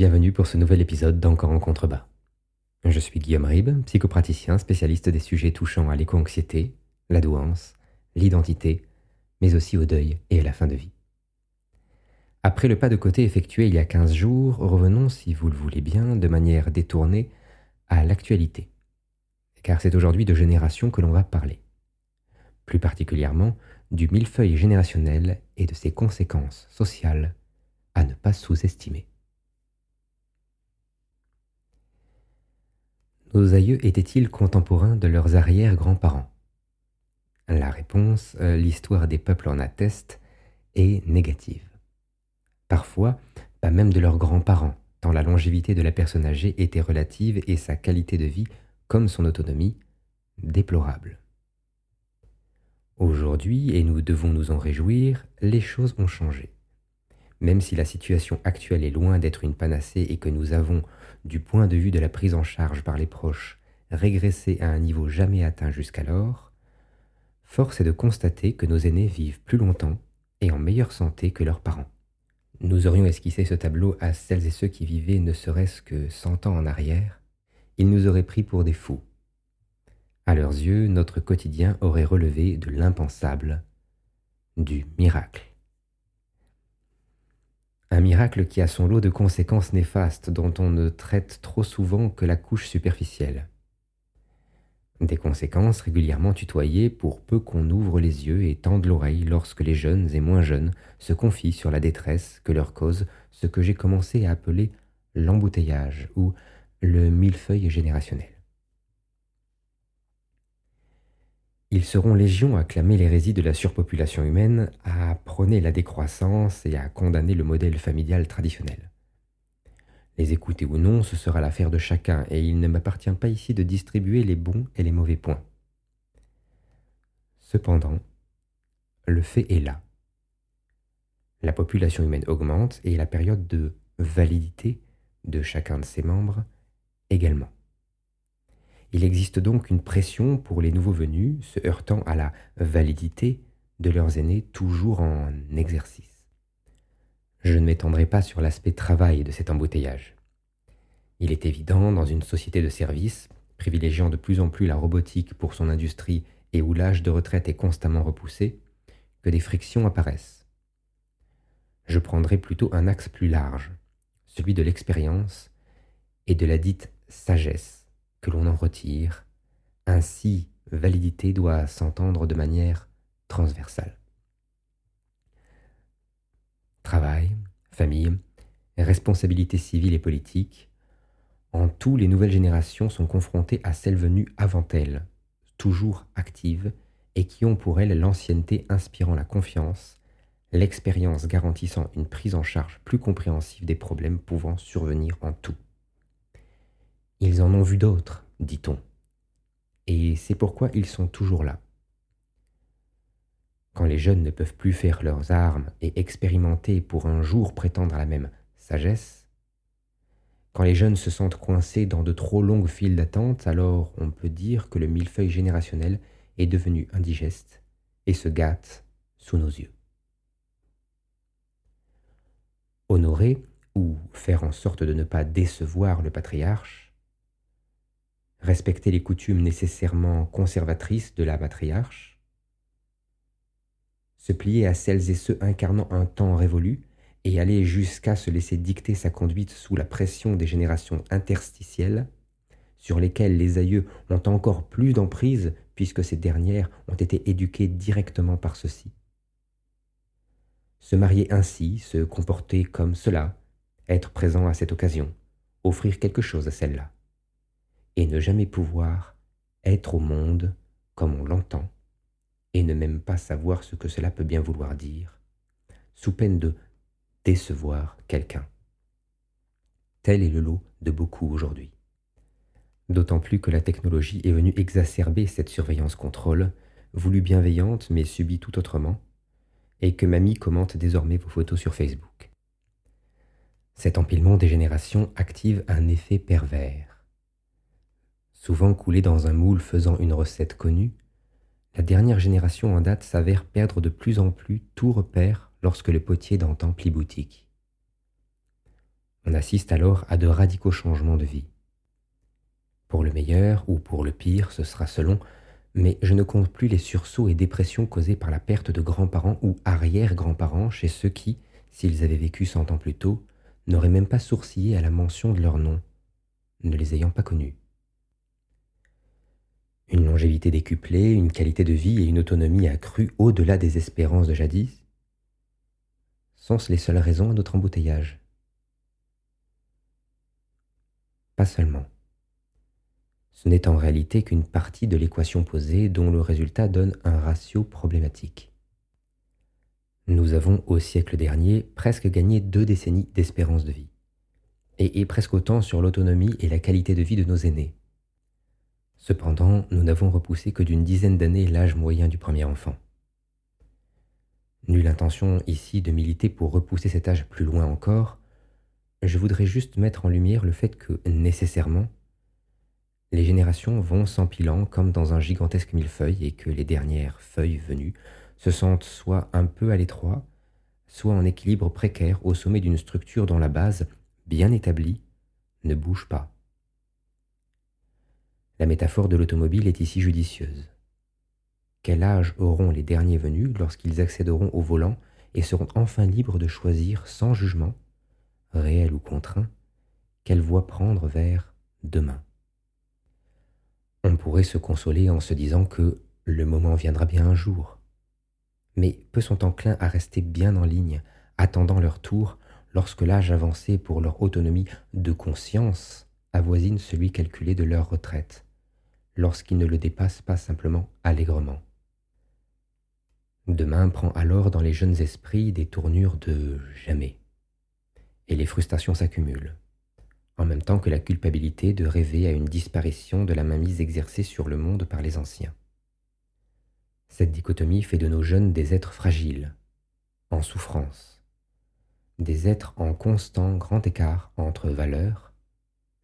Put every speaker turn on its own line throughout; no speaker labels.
Bienvenue pour ce nouvel épisode d'Encore en contrebas. Je suis Guillaume Ribes, psychopraticien spécialiste des sujets touchant à l'éco-anxiété, la douance, l'identité, mais aussi au deuil et à la fin de vie. Après le pas de côté effectué il y a 15 jours, revenons, si vous le voulez bien, de manière détournée à l'actualité. Car c'est aujourd'hui de génération que l'on va parler. Plus particulièrement du millefeuille générationnel et de ses conséquences sociales à ne pas sous-estimer. Nos aïeux étaient-ils contemporains de leurs arrière-grands-parents? La réponse, euh, l'histoire des peuples en atteste, est négative. Parfois, pas même de leurs grands-parents, tant la longévité de la personne âgée était relative et sa qualité de vie, comme son autonomie, déplorable. Aujourd'hui, et nous devons nous en réjouir, les choses ont changé. Même si la situation actuelle est loin d'être une panacée et que nous avons du point de vue de la prise en charge par les proches, régressé à un niveau jamais atteint jusqu'alors, force est de constater que nos aînés vivent plus longtemps et en meilleure santé que leurs parents. Nous aurions esquissé ce tableau à celles et ceux qui vivaient ne serait-ce que cent ans en arrière, ils nous auraient pris pour des fous. À leurs yeux, notre quotidien aurait relevé de l'impensable, du miracle. Un miracle qui a son lot de conséquences néfastes dont on ne traite trop souvent que la couche superficielle. Des conséquences régulièrement tutoyées pour peu qu'on ouvre les yeux et tende l'oreille lorsque les jeunes et moins jeunes se confient sur la détresse que leur cause ce que j'ai commencé à appeler l'embouteillage ou le millefeuille générationnel. Ils seront légions à clamer l'hérésie de la surpopulation humaine, à prôner la décroissance et à condamner le modèle familial traditionnel. Les écouter ou non, ce sera l'affaire de chacun, et il ne m'appartient pas ici de distribuer les bons et les mauvais points. Cependant, le fait est là. La population humaine augmente et la période de validité de chacun de ses membres également. Il existe donc une pression pour les nouveaux venus se heurtant à la validité de leurs aînés toujours en exercice. Je ne m'étendrai pas sur l'aspect travail de cet embouteillage. Il est évident, dans une société de services, privilégiant de plus en plus la robotique pour son industrie et où l'âge de retraite est constamment repoussé, que des frictions apparaissent. Je prendrai plutôt un axe plus large, celui de l'expérience et de la dite sagesse que l'on en retire. Ainsi, validité doit s'entendre de manière transversale. Travail, famille, responsabilité civile et politique, en tout les nouvelles générations sont confrontées à celles venues avant elles, toujours actives, et qui ont pour elles l'ancienneté inspirant la confiance, l'expérience garantissant une prise en charge plus compréhensive des problèmes pouvant survenir en tout. Ils en ont vu d'autres, dit-on. Et c'est pourquoi ils sont toujours là. Quand les jeunes ne peuvent plus faire leurs armes et expérimenter pour un jour prétendre à la même sagesse, quand les jeunes se sentent coincés dans de trop longues files d'attente, alors on peut dire que le millefeuille générationnel est devenu indigeste et se gâte sous nos yeux. Honorer, ou faire en sorte de ne pas décevoir le patriarche, respecter les coutumes nécessairement conservatrices de la patriarche, se plier à celles et ceux incarnant un temps révolu, et aller jusqu'à se laisser dicter sa conduite sous la pression des générations interstitielles, sur lesquelles les aïeux ont encore plus d'emprise puisque ces dernières ont été éduquées directement par ceux-ci. Se marier ainsi, se comporter comme cela, être présent à cette occasion, offrir quelque chose à celle-là et ne jamais pouvoir être au monde comme on l'entend, et ne même pas savoir ce que cela peut bien vouloir dire, sous peine de décevoir quelqu'un. Tel est le lot de beaucoup aujourd'hui. D'autant plus que la technologie est venue exacerber cette surveillance-contrôle, voulue bienveillante mais subie tout autrement, et que mamie commente désormais vos photos sur Facebook. Cet empilement des générations active un effet pervers souvent coulé dans un moule faisant une recette connue, la dernière génération en date s'avère perdre de plus en plus tout repère lorsque le potier d'antan plie boutique. On assiste alors à de radicaux changements de vie. Pour le meilleur ou pour le pire, ce sera selon, mais je ne compte plus les sursauts et dépressions causés par la perte de grands-parents ou arrière-grands-parents chez ceux qui, s'ils avaient vécu cent ans plus tôt, n'auraient même pas sourcillé à la mention de leur nom, ne les ayant pas connus. Une longévité décuplée, une qualité de vie et une autonomie accrue au-delà des espérances de jadis sont-ce les seules raisons à notre embouteillage? Pas seulement. Ce n'est en réalité qu'une partie de l'équation posée dont le résultat donne un ratio problématique. Nous avons au siècle dernier presque gagné deux décennies d'espérance de vie, et, presque autant sur l'autonomie et la qualité de vie de nos aînés. Cependant, nous n'avons repoussé que d'une dizaine d'années l'âge moyen du premier enfant. Nulle intention ici de militer pour repousser cet âge plus loin encore, je voudrais juste mettre en lumière le fait que, nécessairement, les générations vont s'empilant comme dans un gigantesque millefeuille et que les dernières feuilles venues se sentent soit un peu à l'étroit, soit en équilibre précaire au sommet d'une structure dont la base, bien établie, ne bouge pas. La métaphore de l'automobile est ici judicieuse. Quel âge auront les derniers venus lorsqu'ils accéderont au volant et seront enfin libres de choisir sans jugement, réel ou contraint, quelle voie prendre vers demain? On pourrait se consoler en se disant que le moment viendra bien un jour. Mais peu sont enclins à rester bien en ligne, attendant leur tour, lorsque l'âge avancé pour leur autonomie de conscience avoisine celui calculé de leur retraite, lorsqu'ils ne le dépassent pas simplement allègrement. Demain prend alors dans les jeunes esprits des tournures de jamais, et les frustrations s'accumulent en même temps que la culpabilité de rêver à une disparition de la mainmise exercée sur le monde par les anciens. Cette dichotomie fait de nos jeunes des êtres fragiles, en souffrance, des êtres en constant grand écart entre valeurs,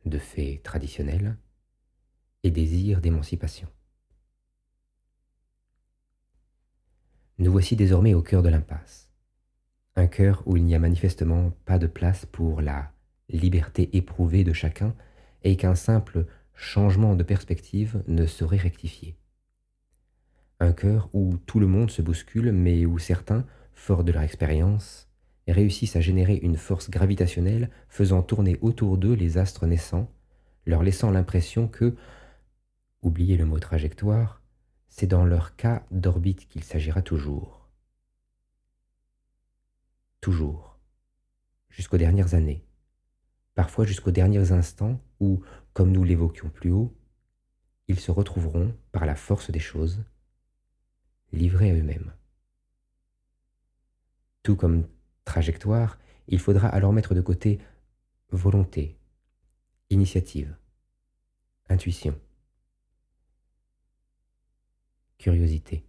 de faits traditionnels, et désirs d'émancipation. Nous voici désormais au cœur de l'impasse, un cœur où il n'y a manifestement pas de place pour la liberté éprouvée de chacun, et qu'un simple changement de perspective ne saurait rectifier. Un cœur où tout le monde se bouscule, mais où certains, forts de leur expérience, réussissent à générer une force gravitationnelle faisant tourner autour d'eux les astres naissants, leur laissant l'impression que, oubliez le mot trajectoire, c'est dans leur cas d'orbite qu'il s'agira toujours. Toujours. Jusqu'aux dernières années parfois jusqu'aux derniers instants où, comme nous l'évoquions plus haut, ils se retrouveront, par la force des choses, livrés à eux-mêmes. Tout comme trajectoire, il faudra alors mettre de côté volonté, initiative, intuition, curiosité.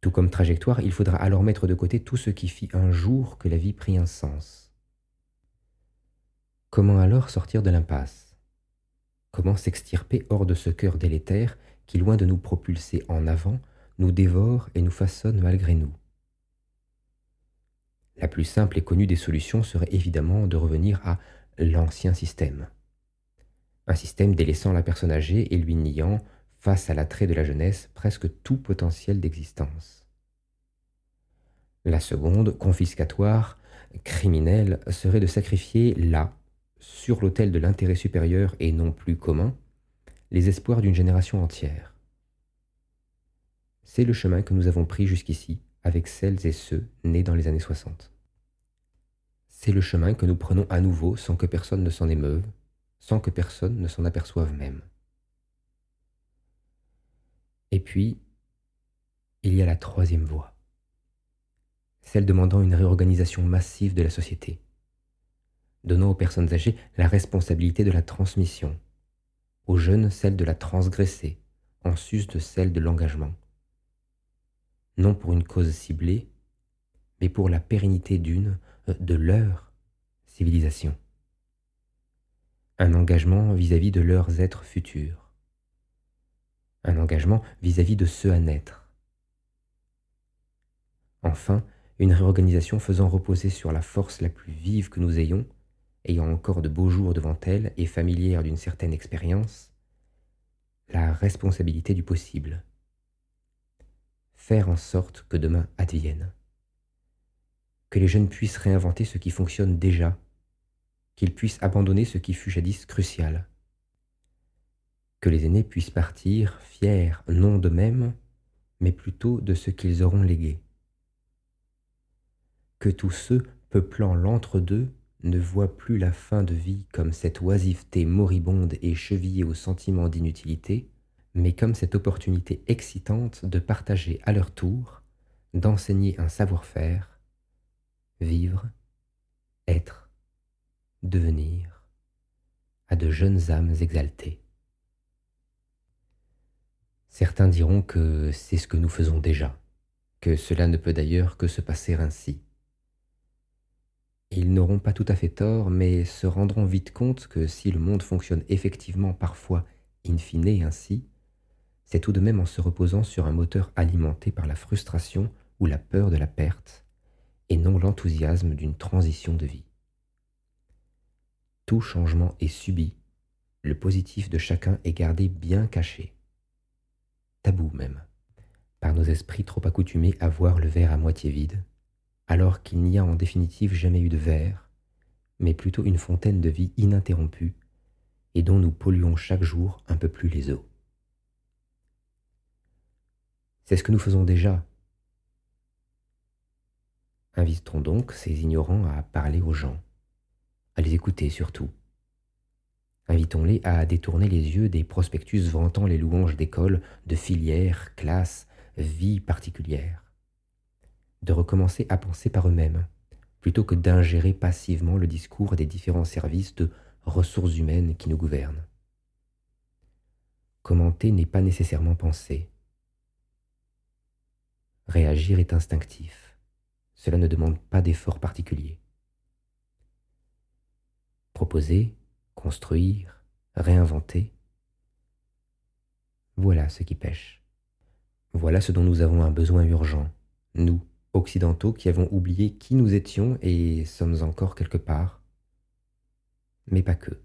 Tout comme trajectoire, il faudra alors mettre de côté tout ce qui fit un jour que la vie prit un sens Comment alors sortir de l'impasse? Comment s'extirper hors de ce cœur délétère qui, loin de nous propulser en avant, nous dévore et nous façonne malgré nous? La plus simple et connue des solutions serait évidemment de revenir à l'ancien système. Un système délaissant la personne âgée et lui niant, face à l'attrait de la jeunesse, presque tout potentiel d'existence. La seconde, confiscatoire, criminelle, serait de sacrifier là sur l'autel de l'intérêt supérieur et non plus commun, les espoirs d'une génération entière. C'est le chemin que nous avons pris jusqu'ici avec celles et ceux nés dans les années 60. C'est le chemin que nous prenons à nouveau sans que personne ne s'en émeuve, sans que personne ne s'en aperçoive même. Et puis, il y a la troisième voie, celle demandant une réorganisation massive de la société, donnant aux personnes âgées la responsabilité de la transmission, aux jeunes celle de la transgresser, en sus de celle de l'engagement. Non pour une cause ciblée, mais pour la pérennité d'une, euh, de leur civilisation. Un engagement vis-à-vis de leurs êtres futurs. Un engagement vis-à-vis -vis de ceux à naître. Enfin, une réorganisation faisant reposer sur la force la plus vive que nous ayons, ayant encore de beaux jours devant elle et familière d'une certaine expérience, la responsabilité du possible. Faire en sorte que demain advienne. Que les jeunes puissent réinventer ce qui fonctionne déjà, qu'ils puissent abandonner ce qui fut jadis crucial. Que les aînés puissent partir fiers non d'eux-mêmes, mais plutôt de ce qu'ils auront légué que tous ceux peuplant l'entre-deux ne voient plus la fin de vie comme cette oisiveté moribonde et chevillée au sentiment d'inutilité, mais comme cette opportunité excitante de partager à leur tour, d'enseigner un savoir-faire, vivre, être, devenir, à de jeunes âmes exaltées. Certains diront que c'est ce que nous faisons déjà, que cela ne peut d'ailleurs que se passer ainsi. Ils n'auront pas tout à fait tort, mais se rendront vite compte que si le monde fonctionne effectivement parfois in fine ainsi, c'est tout de même en se reposant sur un moteur alimenté par la frustration ou la peur de la perte, et non l'enthousiasme d'une transition de vie. Tout changement est subi, le positif de chacun est gardé bien caché, tabou même, par nos esprits trop accoutumés à voir le verre à moitié vide, alors qu'il n'y a en définitive jamais eu de verre, mais plutôt une fontaine de vie ininterrompue, et dont nous polluons chaque jour un peu plus les eaux. C'est ce que nous faisons déjà. Invitons donc ces ignorants à parler aux gens, à les écouter surtout. Invitons-les à détourner les yeux des prospectus vantant les louanges d'écoles, de filières, classes, vie particulières de recommencer à penser par eux-mêmes, plutôt que d'ingérer passivement le discours des différents services de ressources humaines qui nous gouvernent. Commenter n'est pas nécessairement penser. Réagir est instinctif. Cela ne demande pas d'effort particulier. Proposer, construire, réinventer, voilà ce qui pêche. Voilà ce dont nous avons un besoin urgent, nous, occidentaux qui avons oublié qui nous étions et sommes encore quelque part, mais pas que.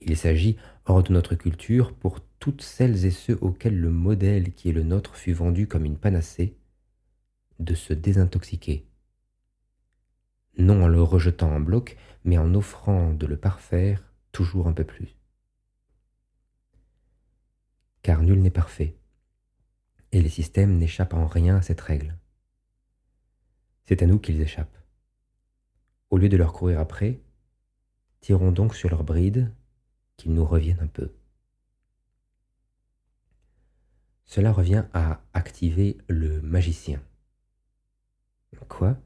Il s'agit, hors de notre culture, pour toutes celles et ceux auxquels le modèle qui est le nôtre fut vendu comme une panacée, de se désintoxiquer. Non en le rejetant en bloc, mais en offrant de le parfaire toujours un peu plus. Car nul n'est parfait et les systèmes n'échappent en rien à cette règle. C'est à nous qu'ils échappent. Au lieu de leur courir après, tirons donc sur leur bride qu'ils nous reviennent un peu. Cela revient à activer le magicien. Quoi?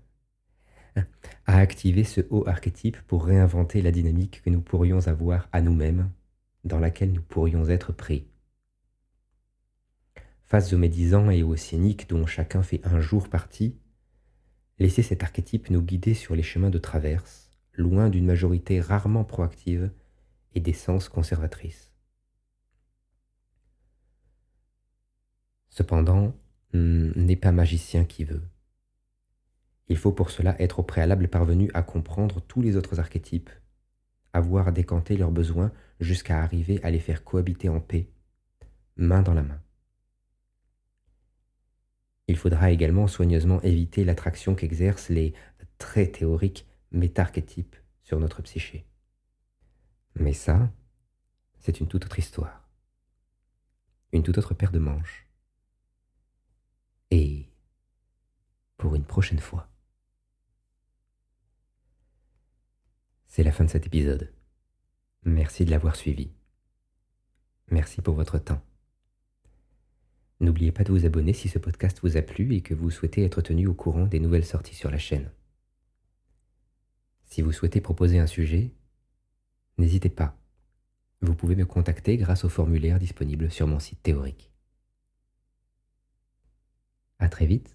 À activer ce haut archétype pour réinventer la dynamique que nous pourrions avoir à nous-mêmes, dans laquelle nous pourrions être pris face aux médisants et aux cyniques dont chacun fait un jour partie, laissez cet archétype nous guider sur les chemins de traverse, loin d'une majorité rarement proactive et d'essence conservatrice. Cependant, hmm, n'est pas magicien qui veut. Il faut pour cela être au préalable parvenu à comprendre tous les autres archétypes, avoir décanté leurs besoins jusqu'à arriver à les faire cohabiter en paix, main dans la main. Il faudra également soigneusement éviter l'attraction qu'exercent les très théoriques métarchétypes sur notre psyché. Mais ça, c'est une toute autre histoire. Une toute autre paire de manches. Et pour une prochaine fois. C'est la fin de cet épisode. Merci de l'avoir suivi. Merci pour votre temps. N'oubliez pas de vous abonner si ce podcast vous a plu et que vous souhaitez être tenu au courant des nouvelles sorties sur la chaîne. Si vous souhaitez proposer un sujet, n'hésitez pas. Vous pouvez me contacter grâce au formulaire disponible sur mon site théorique. À très vite.